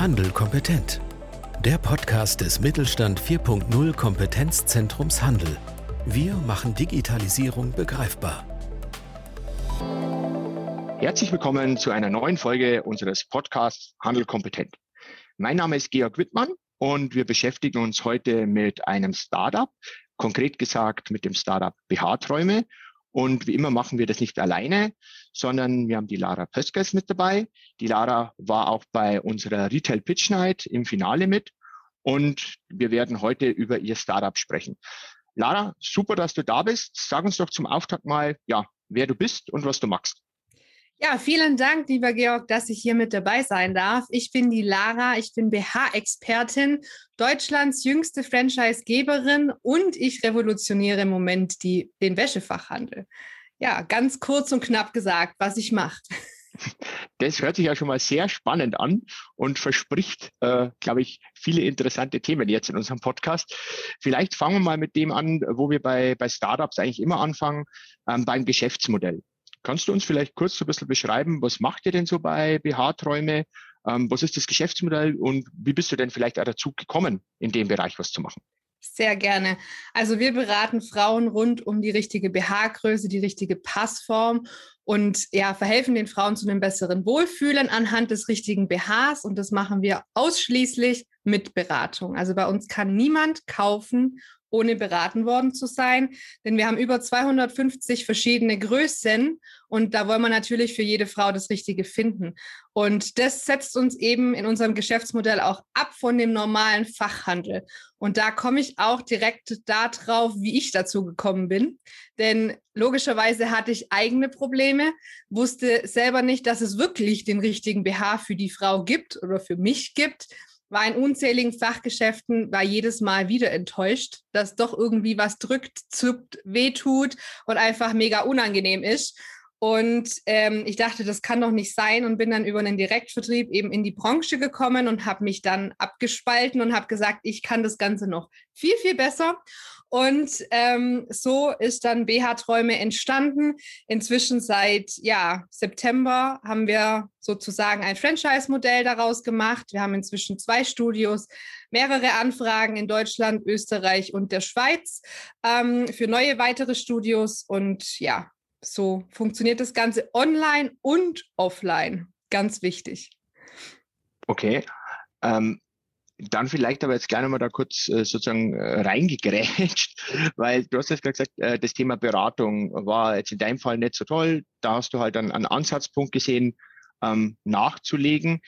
Handel kompetent. Der Podcast des Mittelstand 4.0 Kompetenzzentrums Handel. Wir machen Digitalisierung begreifbar. Herzlich willkommen zu einer neuen Folge unseres Podcasts Handel kompetent. Mein Name ist Georg Wittmann und wir beschäftigen uns heute mit einem Startup, konkret gesagt mit dem Startup BH-Träume. Und wie immer machen wir das nicht alleine, sondern wir haben die Lara Pöskes mit dabei. Die Lara war auch bei unserer Retail Pitch Night im Finale mit. Und wir werden heute über ihr Startup sprechen. Lara, super, dass du da bist. Sag uns doch zum Auftakt mal, ja, wer du bist und was du magst. Ja, vielen Dank, lieber Georg, dass ich hier mit dabei sein darf. Ich bin die Lara, ich bin BH-Expertin, Deutschlands jüngste Franchise-Geberin und ich revolutioniere im Moment die, den Wäschefachhandel. Ja, ganz kurz und knapp gesagt, was ich mache. Das hört sich ja schon mal sehr spannend an und verspricht, äh, glaube ich, viele interessante Themen jetzt in unserem Podcast. Vielleicht fangen wir mal mit dem an, wo wir bei, bei Startups eigentlich immer anfangen, ähm, beim Geschäftsmodell. Kannst du uns vielleicht kurz so ein bisschen beschreiben, was macht ihr denn so bei BH-Träume? Ähm, was ist das Geschäftsmodell und wie bist du denn vielleicht auch dazu gekommen, in dem Bereich was zu machen? Sehr gerne. Also wir beraten Frauen rund um die richtige BH-Größe, die richtige Passform und ja, verhelfen den Frauen zu einem besseren Wohlfühlen anhand des richtigen BHs und das machen wir ausschließlich mit Beratung. Also bei uns kann niemand kaufen ohne beraten worden zu sein. Denn wir haben über 250 verschiedene Größen und da wollen wir natürlich für jede Frau das Richtige finden. Und das setzt uns eben in unserem Geschäftsmodell auch ab von dem normalen Fachhandel. Und da komme ich auch direkt darauf, wie ich dazu gekommen bin. Denn logischerweise hatte ich eigene Probleme, wusste selber nicht, dass es wirklich den richtigen BH für die Frau gibt oder für mich gibt war in unzähligen Fachgeschäften, war jedes Mal wieder enttäuscht, dass doch irgendwie was drückt, zuppt, wehtut und einfach mega unangenehm ist. Und ähm, ich dachte, das kann doch nicht sein und bin dann über einen Direktvertrieb eben in die Branche gekommen und habe mich dann abgespalten und habe gesagt, ich kann das Ganze noch viel, viel besser. Und ähm, so ist dann BH-Träume entstanden. Inzwischen seit ja, September haben wir sozusagen ein Franchise-Modell daraus gemacht. Wir haben inzwischen zwei Studios, mehrere Anfragen in Deutschland, Österreich und der Schweiz ähm, für neue weitere Studios. Und ja, so funktioniert das Ganze online und offline. Ganz wichtig. Okay. Ähm, dann vielleicht aber jetzt gleich nochmal da kurz äh, sozusagen äh, reingegrätscht, weil du hast jetzt gesagt, äh, das Thema Beratung war jetzt in deinem Fall nicht so toll. Da hast du halt dann einen Ansatzpunkt gesehen, ähm, nachzulegen.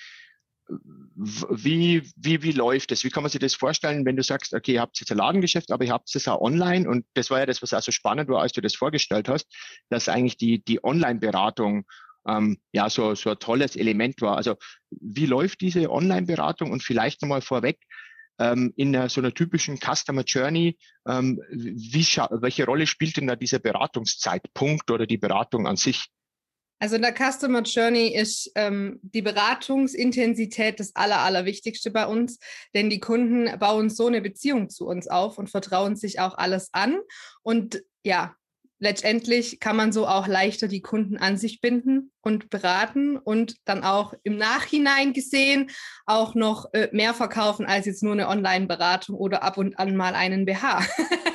Wie, wie, wie läuft das? Wie kann man sich das vorstellen, wenn du sagst, okay, ihr habt jetzt ein Ladengeschäft, aber ihr habt es auch online und das war ja das, was auch so spannend war, als du das vorgestellt hast, dass eigentlich die, die Online-Beratung ähm, ja so, so ein tolles Element war. Also wie läuft diese Online-Beratung und vielleicht nochmal vorweg, ähm, in einer, so einer typischen Customer Journey, ähm, wie, welche Rolle spielt denn da dieser Beratungszeitpunkt oder die Beratung an sich? Also in der Customer Journey ist ähm, die Beratungsintensität das Aller, Allerwichtigste bei uns, denn die Kunden bauen so eine Beziehung zu uns auf und vertrauen sich auch alles an. Und ja, letztendlich kann man so auch leichter die Kunden an sich binden und beraten und dann auch im Nachhinein gesehen auch noch äh, mehr verkaufen als jetzt nur eine Online-Beratung oder ab und an mal einen BH.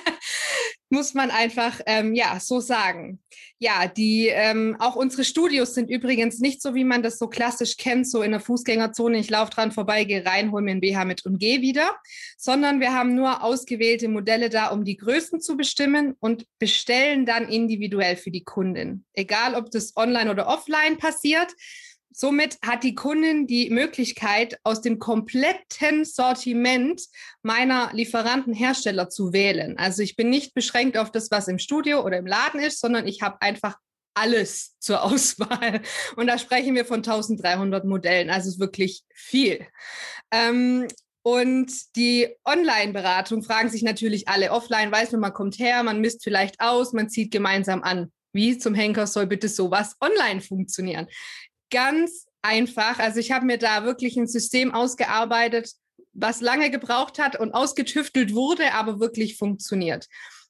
muss man einfach ähm, ja so sagen. Ja, die ähm, auch unsere Studios sind übrigens nicht so, wie man das so klassisch kennt, so in der Fußgängerzone. Ich laufe dran vorbei, gehe rein, hole mir ein BH mit und gehe wieder, sondern wir haben nur ausgewählte Modelle da, um die Größen zu bestimmen und bestellen dann individuell für die Kundin. Egal, ob das online oder offline passiert. Somit hat die Kundin die Möglichkeit, aus dem kompletten Sortiment meiner Lieferantenhersteller zu wählen. Also ich bin nicht beschränkt auf das, was im Studio oder im Laden ist, sondern ich habe einfach alles zur Auswahl. Und da sprechen wir von 1300 Modellen. Also es ist wirklich viel. Ähm, und die Online-Beratung fragen sich natürlich alle. Offline weiß man, man kommt her, man misst vielleicht aus, man zieht gemeinsam an. Wie zum Henker soll bitte sowas online funktionieren? Ganz einfach. Also ich habe mir da wirklich ein System ausgearbeitet, was lange gebraucht hat und ausgetüftelt wurde, aber wirklich funktioniert.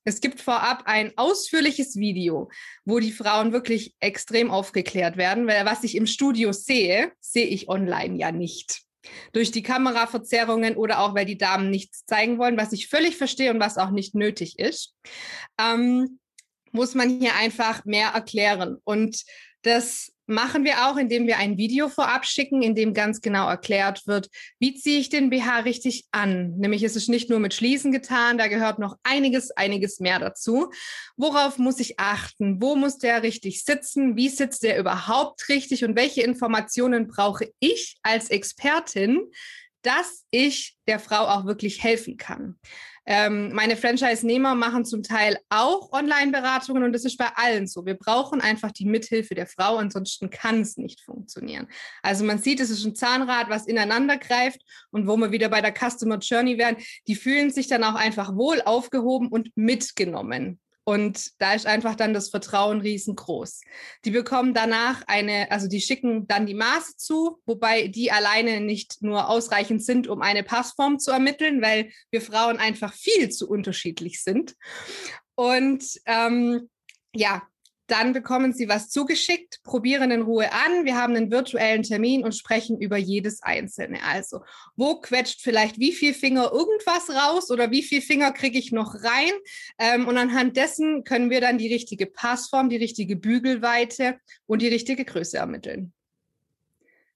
Es gibt vorab ein ausführliches Video, wo die Frauen wirklich extrem aufgeklärt werden, weil was ich im Studio sehe, sehe ich online ja nicht. Durch die Kameraverzerrungen oder auch, weil die Damen nichts zeigen wollen, was ich völlig verstehe und was auch nicht nötig ist, ähm, muss man hier einfach mehr erklären. Und das machen wir auch, indem wir ein Video vorab schicken, in dem ganz genau erklärt wird, wie ziehe ich den BH richtig an. Nämlich ist es nicht nur mit Schließen getan, da gehört noch einiges, einiges mehr dazu. Worauf muss ich achten? Wo muss der richtig sitzen? Wie sitzt der überhaupt richtig? Und welche Informationen brauche ich als Expertin, dass ich der Frau auch wirklich helfen kann? Ähm, meine Franchise-Nehmer machen zum Teil auch Online-Beratungen und das ist bei allen so. Wir brauchen einfach die Mithilfe der Frau, ansonsten kann es nicht funktionieren. Also man sieht, es ist ein Zahnrad, was ineinander greift und wo wir wieder bei der Customer Journey werden, die fühlen sich dann auch einfach wohl aufgehoben und mitgenommen. Und da ist einfach dann das Vertrauen riesengroß. Die bekommen danach eine, also die schicken dann die Maße zu, wobei die alleine nicht nur ausreichend sind, um eine Passform zu ermitteln, weil wir Frauen einfach viel zu unterschiedlich sind. Und ähm, ja, dann bekommen Sie was zugeschickt, probieren in Ruhe an. Wir haben einen virtuellen Termin und sprechen über jedes einzelne. Also, wo quetscht vielleicht wie viel Finger irgendwas raus oder wie viel Finger kriege ich noch rein? Ähm, und anhand dessen können wir dann die richtige Passform, die richtige Bügelweite und die richtige Größe ermitteln.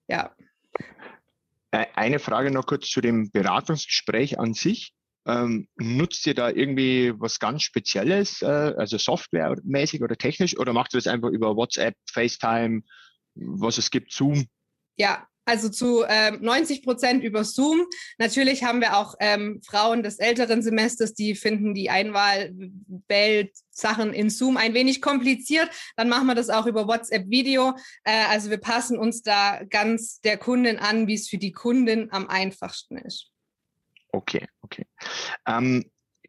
Ja. Eine Frage noch kurz zu dem Beratungsgespräch an sich. Ähm, nutzt ihr da irgendwie was ganz Spezielles, äh, also softwaremäßig oder technisch, oder macht ihr das einfach über WhatsApp, FaceTime, was es gibt, Zoom? Ja, also zu ähm, 90 Prozent über Zoom. Natürlich haben wir auch ähm, Frauen des älteren Semesters, die finden die Einwahlsachen in Zoom ein wenig kompliziert. Dann machen wir das auch über WhatsApp-Video. Äh, also wir passen uns da ganz der Kundin an, wie es für die Kundin am einfachsten ist. Okay, okay. Ähm,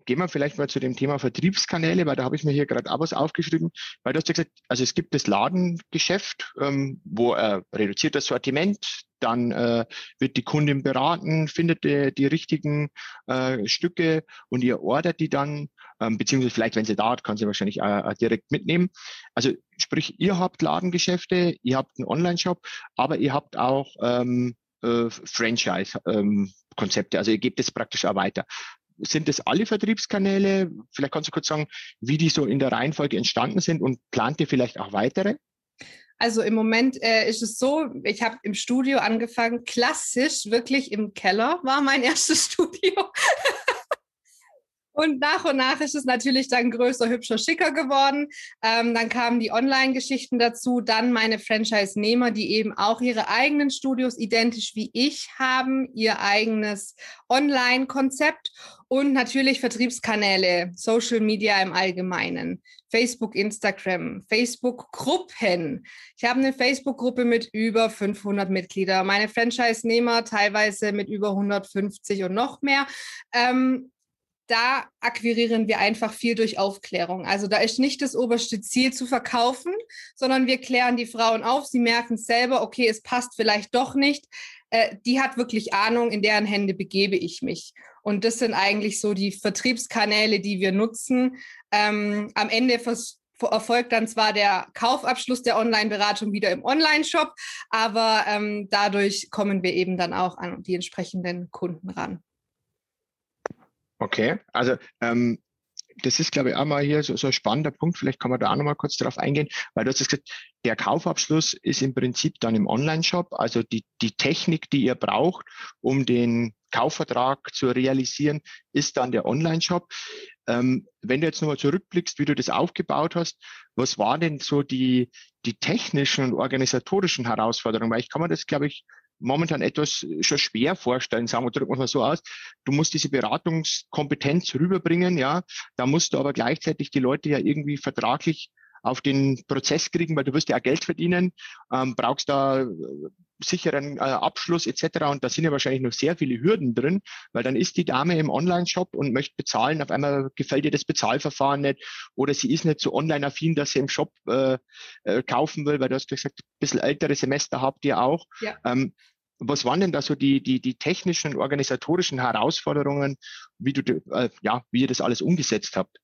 gehen wir vielleicht mal zu dem Thema Vertriebskanäle, weil da habe ich mir hier gerade was aufgeschrieben, weil du hast ja gesagt, also es gibt das Ladengeschäft, ähm, wo äh, reduziert das Sortiment, dann äh, wird die Kundin beraten, findet die, die richtigen äh, Stücke und ihr ordert die dann, ähm, beziehungsweise vielleicht, wenn sie da hat, kann sie wahrscheinlich äh, direkt mitnehmen. Also sprich, ihr habt Ladengeschäfte, ihr habt einen Online-Shop, aber ihr habt auch ähm, äh, Franchise-Konzepte. Ähm, also ihr gebt es praktisch auch weiter. Sind das alle Vertriebskanäle? Vielleicht kannst du kurz sagen, wie die so in der Reihenfolge entstanden sind und plant ihr vielleicht auch weitere? Also im Moment äh, ist es so, ich habe im Studio angefangen, klassisch, wirklich im Keller war mein erstes Studio. Und nach und nach ist es natürlich dann größer, hübscher, schicker geworden. Ähm, dann kamen die Online-Geschichten dazu, dann meine Franchise-Nehmer, die eben auch ihre eigenen Studios identisch wie ich haben, ihr eigenes Online-Konzept und natürlich Vertriebskanäle, Social Media im Allgemeinen, Facebook, Instagram, Facebook-Gruppen. Ich habe eine Facebook-Gruppe mit über 500 Mitgliedern, meine Franchise-Nehmer teilweise mit über 150 und noch mehr. Ähm, da akquirieren wir einfach viel durch Aufklärung. Also da ist nicht das oberste Ziel zu verkaufen, sondern wir klären die Frauen auf. Sie merken selber, okay, es passt vielleicht doch nicht. Äh, die hat wirklich Ahnung, in deren Hände begebe ich mich. Und das sind eigentlich so die Vertriebskanäle, die wir nutzen. Ähm, am Ende erfolgt dann zwar der Kaufabschluss der Online-Beratung wieder im Online-Shop, aber ähm, dadurch kommen wir eben dann auch an die entsprechenden Kunden ran. Okay, also ähm, das ist, glaube ich, auch mal hier so, so ein spannender Punkt. Vielleicht kann man da auch noch mal kurz darauf eingehen, weil du hast gesagt, der Kaufabschluss ist im Prinzip dann im Online-Shop. Also die, die Technik, die ihr braucht, um den Kaufvertrag zu realisieren, ist dann der Online-Shop. Ähm, wenn du jetzt nochmal zurückblickst, wie du das aufgebaut hast, was waren denn so die, die technischen und organisatorischen Herausforderungen? Weil ich kann mir das, glaube ich, momentan etwas schon schwer vorstellen, sagen wir, drücken wir mal so aus. Du musst diese Beratungskompetenz rüberbringen, ja. Da musst du aber gleichzeitig die Leute ja irgendwie vertraglich auf den Prozess kriegen, weil du wirst ja auch Geld verdienen, ähm, brauchst da äh, sicheren äh, Abschluss etc. Und da sind ja wahrscheinlich noch sehr viele Hürden drin, weil dann ist die Dame im Online-Shop und möchte bezahlen, auf einmal gefällt ihr das Bezahlverfahren nicht oder sie ist nicht so online-affin, dass sie im Shop äh, äh, kaufen will, weil du hast gesagt, ein bisschen ältere Semester habt ihr auch. Ja. Ähm, was waren denn da so die, die, die technischen, organisatorischen Herausforderungen, wie du, äh, ja, wie ihr das alles umgesetzt habt?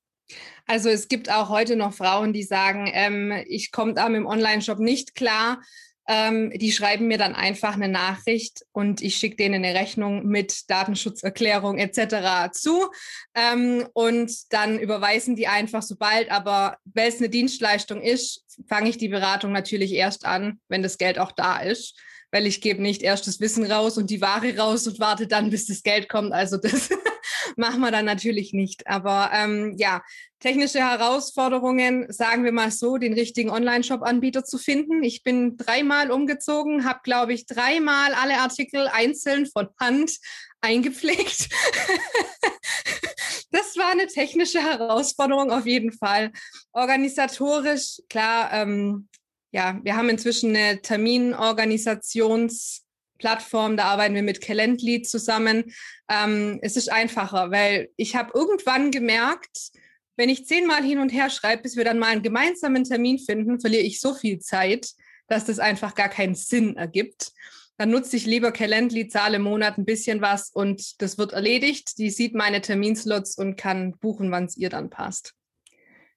Also es gibt auch heute noch Frauen, die sagen, ähm, ich komme da mit dem Online-Shop nicht klar. Ähm, die schreiben mir dann einfach eine Nachricht und ich schicke denen eine Rechnung mit Datenschutzerklärung etc. zu. Ähm, und dann überweisen die einfach, sobald aber, weil es eine Dienstleistung ist, fange ich die Beratung natürlich erst an, wenn das Geld auch da ist weil ich gebe nicht erst das Wissen raus und die Ware raus und warte dann, bis das Geld kommt. Also das machen wir dann natürlich nicht. Aber ähm, ja, technische Herausforderungen, sagen wir mal so, den richtigen Online-Shop-Anbieter zu finden. Ich bin dreimal umgezogen, habe, glaube ich, dreimal alle Artikel einzeln von Hand eingepflegt. das war eine technische Herausforderung auf jeden Fall. Organisatorisch, klar, ähm, ja, wir haben inzwischen eine Terminorganisationsplattform, da arbeiten wir mit Calendly zusammen. Ähm, es ist einfacher, weil ich habe irgendwann gemerkt, wenn ich zehnmal hin und her schreibe, bis wir dann mal einen gemeinsamen Termin finden, verliere ich so viel Zeit, dass das einfach gar keinen Sinn ergibt. Dann nutze ich lieber Calendly, zahle im Monat ein bisschen was und das wird erledigt. Die sieht meine Terminslots und kann buchen, wann es ihr dann passt.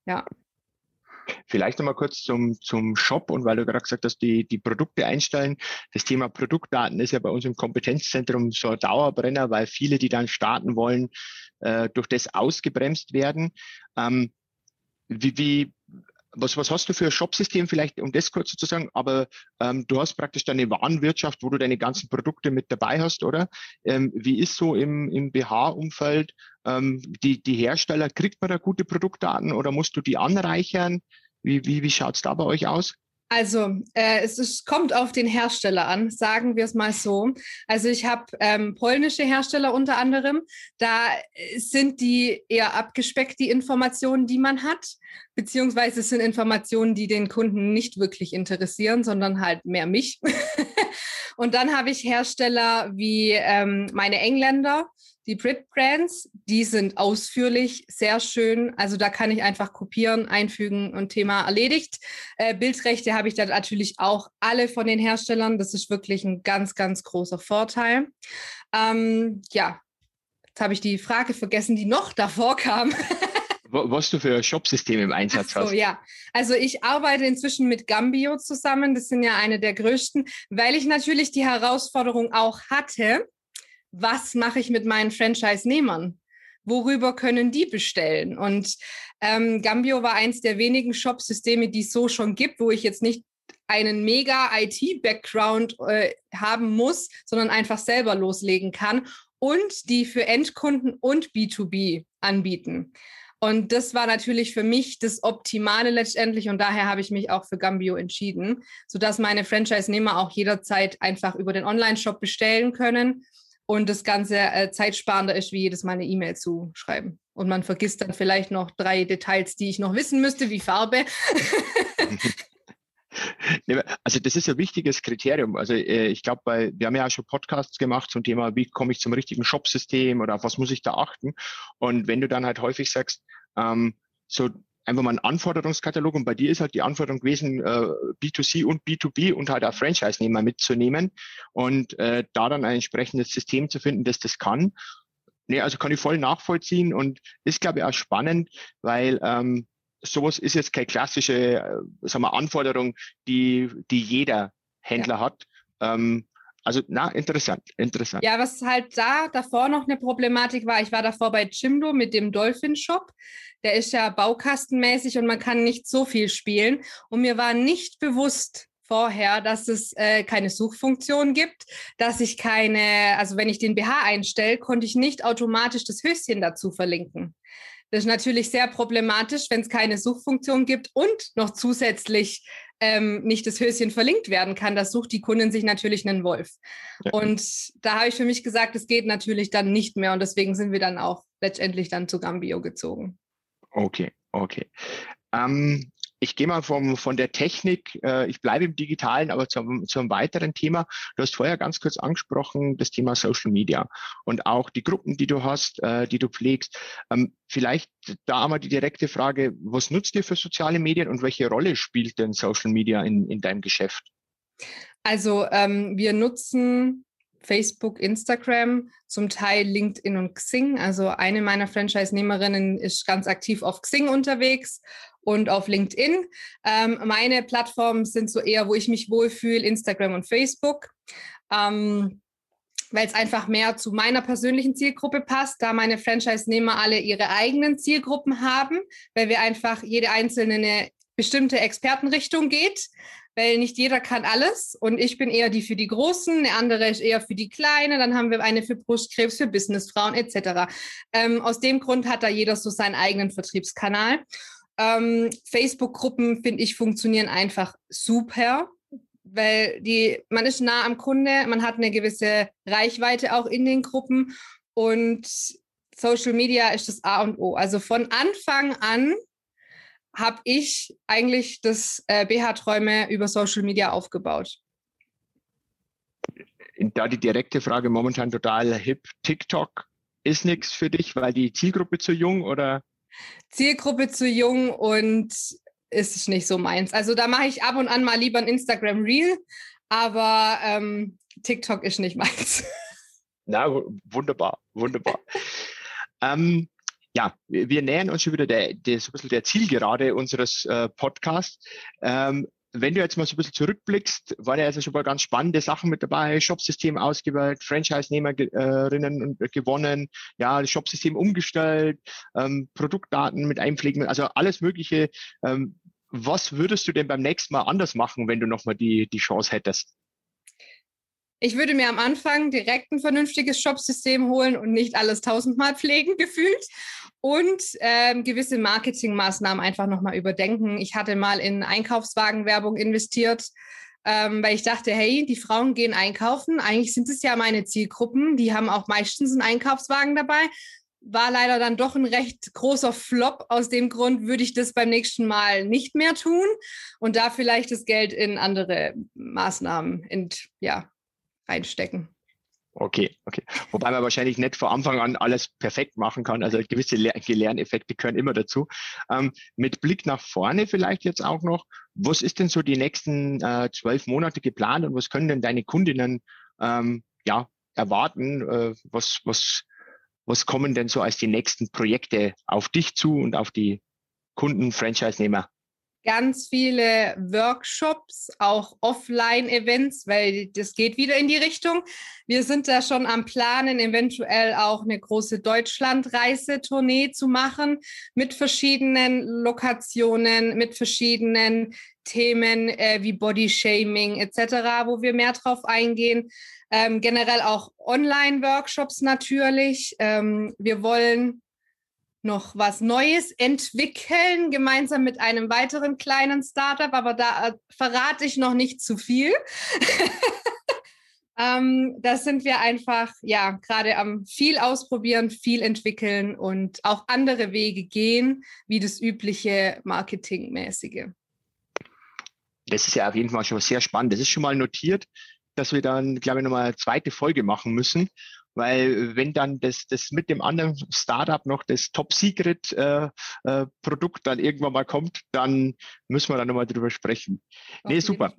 Ja. Vielleicht nochmal kurz zum, zum Shop und weil du gerade gesagt hast, die, die Produkte einstellen. Das Thema Produktdaten ist ja bei uns im Kompetenzzentrum so ein Dauerbrenner, weil viele, die dann starten wollen, äh, durch das ausgebremst werden. Ähm, wie, wie, was, was hast du für ein Shopsystem vielleicht, um das kurz zu sagen, aber ähm, du hast praktisch deine Warenwirtschaft, wo du deine ganzen Produkte mit dabei hast, oder? Ähm, wie ist so im, im BH-Umfeld? Ähm, die, die Hersteller, kriegt man da gute Produktdaten oder musst du die anreichern? Wie, wie, wie schaut es da bei euch aus? Also, äh, es ist, kommt auf den Hersteller an, sagen wir es mal so. Also, ich habe ähm, polnische Hersteller unter anderem. Da sind die eher abgespeckt, die Informationen, die man hat. Beziehungsweise es sind Informationen, die den Kunden nicht wirklich interessieren, sondern halt mehr mich. Und dann habe ich Hersteller wie ähm, meine Engländer, die Brit Brands, die sind ausführlich, sehr schön. Also da kann ich einfach kopieren, einfügen und Thema erledigt. Äh, Bildrechte habe ich dann natürlich auch alle von den Herstellern. Das ist wirklich ein ganz, ganz großer Vorteil. Ähm, ja, jetzt habe ich die Frage vergessen, die noch davor kam. was du für Shopsysteme im Einsatz so, hast. Ja, also ich arbeite inzwischen mit Gambio zusammen. Das sind ja eine der größten, weil ich natürlich die Herausforderung auch hatte was mache ich mit meinen Franchise-Nehmern? Worüber können die bestellen? Und ähm, Gambio war eins der wenigen Shop-Systeme, die es so schon gibt, wo ich jetzt nicht einen mega IT-Background äh, haben muss, sondern einfach selber loslegen kann und die für Endkunden und B2B anbieten. Und das war natürlich für mich das Optimale letztendlich und daher habe ich mich auch für Gambio entschieden, sodass meine Franchise-Nehmer auch jederzeit einfach über den Online-Shop bestellen können und das Ganze äh, zeitsparender ist, wie jedes Mal eine E-Mail zu schreiben. Und man vergisst dann vielleicht noch drei Details, die ich noch wissen müsste, wie Farbe. Also das ist ein wichtiges Kriterium. Also äh, ich glaube, wir haben ja auch schon Podcasts gemacht zum Thema, wie komme ich zum richtigen Shopsystem oder auf was muss ich da achten. Und wenn du dann halt häufig sagst, ähm, so einfach mal einen Anforderungskatalog und bei dir ist halt die Anforderung gewesen, äh, B2C und B2B und halt auch Franchise-Nehmer mitzunehmen und äh, da dann ein entsprechendes System zu finden, das das kann. Nee, also kann ich voll nachvollziehen und ist, glaube ich, auch spannend, weil ähm, sowas ist jetzt keine klassische äh, sagen wir, Anforderung, die, die jeder Händler ja. hat. Ähm, also, na, interessant, interessant. Ja, was halt da davor noch eine Problematik war, ich war davor bei Jimdo mit dem Dolphin Shop. Der ist ja baukastenmäßig und man kann nicht so viel spielen. Und mir war nicht bewusst vorher, dass es äh, keine Suchfunktion gibt, dass ich keine, also wenn ich den BH einstelle, konnte ich nicht automatisch das Höschen dazu verlinken. Das ist natürlich sehr problematisch, wenn es keine Suchfunktion gibt und noch zusätzlich ähm, nicht das Höschen verlinkt werden kann. Das sucht die Kundin sich natürlich einen Wolf. Ja. Und da habe ich für mich gesagt, es geht natürlich dann nicht mehr und deswegen sind wir dann auch letztendlich dann zu Gambio gezogen. Okay, okay. Ähm, ich gehe mal vom, von der Technik, äh, ich bleibe im Digitalen, aber zum, zum weiteren Thema. Du hast vorher ganz kurz angesprochen, das Thema Social Media und auch die Gruppen, die du hast, äh, die du pflegst. Ähm, vielleicht da einmal die direkte Frage, was nutzt ihr für soziale Medien und welche Rolle spielt denn Social Media in, in deinem Geschäft? Also ähm, wir nutzen Facebook, Instagram, zum Teil LinkedIn und Xing. Also eine meiner Franchise-Nehmerinnen ist ganz aktiv auf Xing unterwegs und auf LinkedIn. Ähm, meine Plattformen sind so eher, wo ich mich wohlfühle, Instagram und Facebook. Ähm, weil es einfach mehr zu meiner persönlichen Zielgruppe passt, da meine Franchise-Nehmer alle ihre eigenen Zielgruppen haben, weil wir einfach jede einzelne eine bestimmte Expertenrichtung geht weil nicht jeder kann alles und ich bin eher die für die Großen, eine andere ist eher für die Kleine, dann haben wir eine für Brustkrebs, für Businessfrauen etc. Ähm, aus dem Grund hat da jeder so seinen eigenen Vertriebskanal. Ähm, Facebook-Gruppen, finde ich, funktionieren einfach super, weil die, man ist nah am Kunde, man hat eine gewisse Reichweite auch in den Gruppen und Social Media ist das A und O. Also von Anfang an habe ich eigentlich das äh, BH-Träume über Social Media aufgebaut. Da die direkte Frage momentan total hip. TikTok ist nichts für dich, weil die Zielgruppe zu jung oder? Zielgruppe zu jung und ist nicht so meins. Also da mache ich ab und an mal lieber ein Instagram Reel, aber ähm, TikTok ist nicht meins. Na, wunderbar, wunderbar. ähm, ja, wir nähern uns schon wieder der, der, so ein bisschen der Zielgerade unseres äh, Podcasts. Ähm, wenn du jetzt mal so ein bisschen zurückblickst, waren ja also schon mal ganz spannende Sachen mit dabei, Shopsystem ausgewählt, Franchise-Nehmerinnen äh, gewonnen, ja, das Shopsystem umgestellt, ähm, Produktdaten mit einpflegen, also alles Mögliche. Ähm, was würdest du denn beim nächsten Mal anders machen, wenn du nochmal die, die Chance hättest? Ich würde mir am Anfang direkt ein vernünftiges Shopsystem holen und nicht alles tausendmal pflegen gefühlt und ähm, gewisse Marketingmaßnahmen einfach nochmal überdenken. Ich hatte mal in Einkaufswagenwerbung investiert, ähm, weil ich dachte, hey, die Frauen gehen einkaufen. Eigentlich sind es ja meine Zielgruppen. Die haben auch meistens einen Einkaufswagen dabei. War leider dann doch ein recht großer Flop. Aus dem Grund würde ich das beim nächsten Mal nicht mehr tun und da vielleicht das Geld in andere Maßnahmen ent, ja, reinstecken. Okay, okay. Wobei man wahrscheinlich nicht von Anfang an alles perfekt machen kann. Also gewisse Lerneffekte gehören immer dazu. Ähm, mit Blick nach vorne vielleicht jetzt auch noch. Was ist denn so die nächsten äh, zwölf Monate geplant und was können denn deine Kundinnen ähm, ja, erwarten? Äh, was, was, was kommen denn so als die nächsten Projekte auf dich zu und auf die Kunden, Franchise-Nehmer? Ganz viele Workshops, auch Offline-Events, weil das geht wieder in die Richtung. Wir sind da schon am Planen, eventuell auch eine große Deutschlandreise-Tournee zu machen mit verschiedenen Lokationen, mit verschiedenen Themen äh, wie Body-Shaming etc., wo wir mehr drauf eingehen. Ähm, generell auch Online-Workshops natürlich. Ähm, wir wollen noch was Neues entwickeln, gemeinsam mit einem weiteren kleinen Startup, aber da äh, verrate ich noch nicht zu viel. ähm, da sind wir einfach, ja, gerade am viel ausprobieren, viel entwickeln und auch andere Wege gehen, wie das übliche Marketingmäßige. Das ist ja auf jeden Fall schon sehr spannend. Das ist schon mal notiert, dass wir dann, glaube ich, nochmal eine zweite Folge machen müssen weil wenn dann das, das mit dem anderen Startup noch das Top-Secret-Produkt äh, äh, dann irgendwann mal kommt, dann müssen wir da nochmal drüber sprechen. Auf nee, super.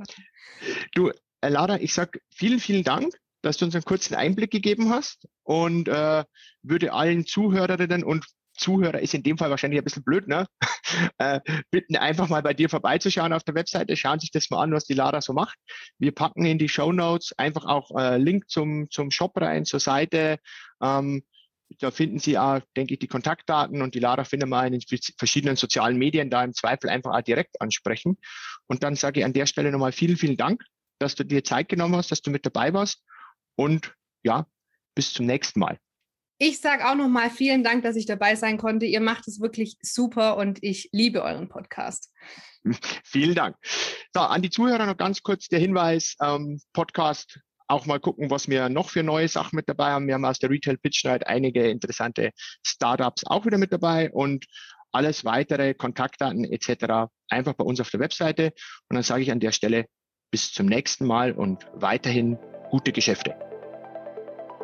Du, äh, Lara, ich sag vielen, vielen Dank, dass du uns einen kurzen Einblick gegeben hast und äh, würde allen Zuhörerinnen und Zuhörer ist in dem Fall wahrscheinlich ein bisschen blöd, ne? äh, bitten einfach mal bei dir vorbeizuschauen auf der Webseite, schauen sich das mal an, was die Lara so macht. Wir packen in die Show Notes einfach auch äh, Link zum, zum Shop rein, zur Seite. Ähm, da finden Sie auch, denke ich, die Kontaktdaten und die Lara finden wir in den verschiedenen sozialen Medien da im Zweifel einfach auch direkt ansprechen. Und dann sage ich an der Stelle nochmal vielen, vielen Dank, dass du dir Zeit genommen hast, dass du mit dabei warst. Und ja, bis zum nächsten Mal. Ich sage auch nochmal vielen Dank, dass ich dabei sein konnte. Ihr macht es wirklich super und ich liebe euren Podcast. Vielen Dank. So, an die Zuhörer noch ganz kurz der Hinweis, ähm, Podcast auch mal gucken, was wir noch für neue Sachen mit dabei haben. Wir haben aus der Retail Pitch Night einige interessante Startups auch wieder mit dabei und alles weitere, Kontaktdaten etc. einfach bei uns auf der Webseite. Und dann sage ich an der Stelle bis zum nächsten Mal und weiterhin gute Geschäfte.